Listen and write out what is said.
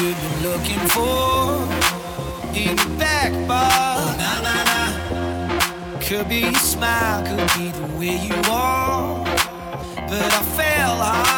you've been looking for in the back bar. Oh, nah, nah, nah. Could be your smile, could be the way you are. But I fell hard.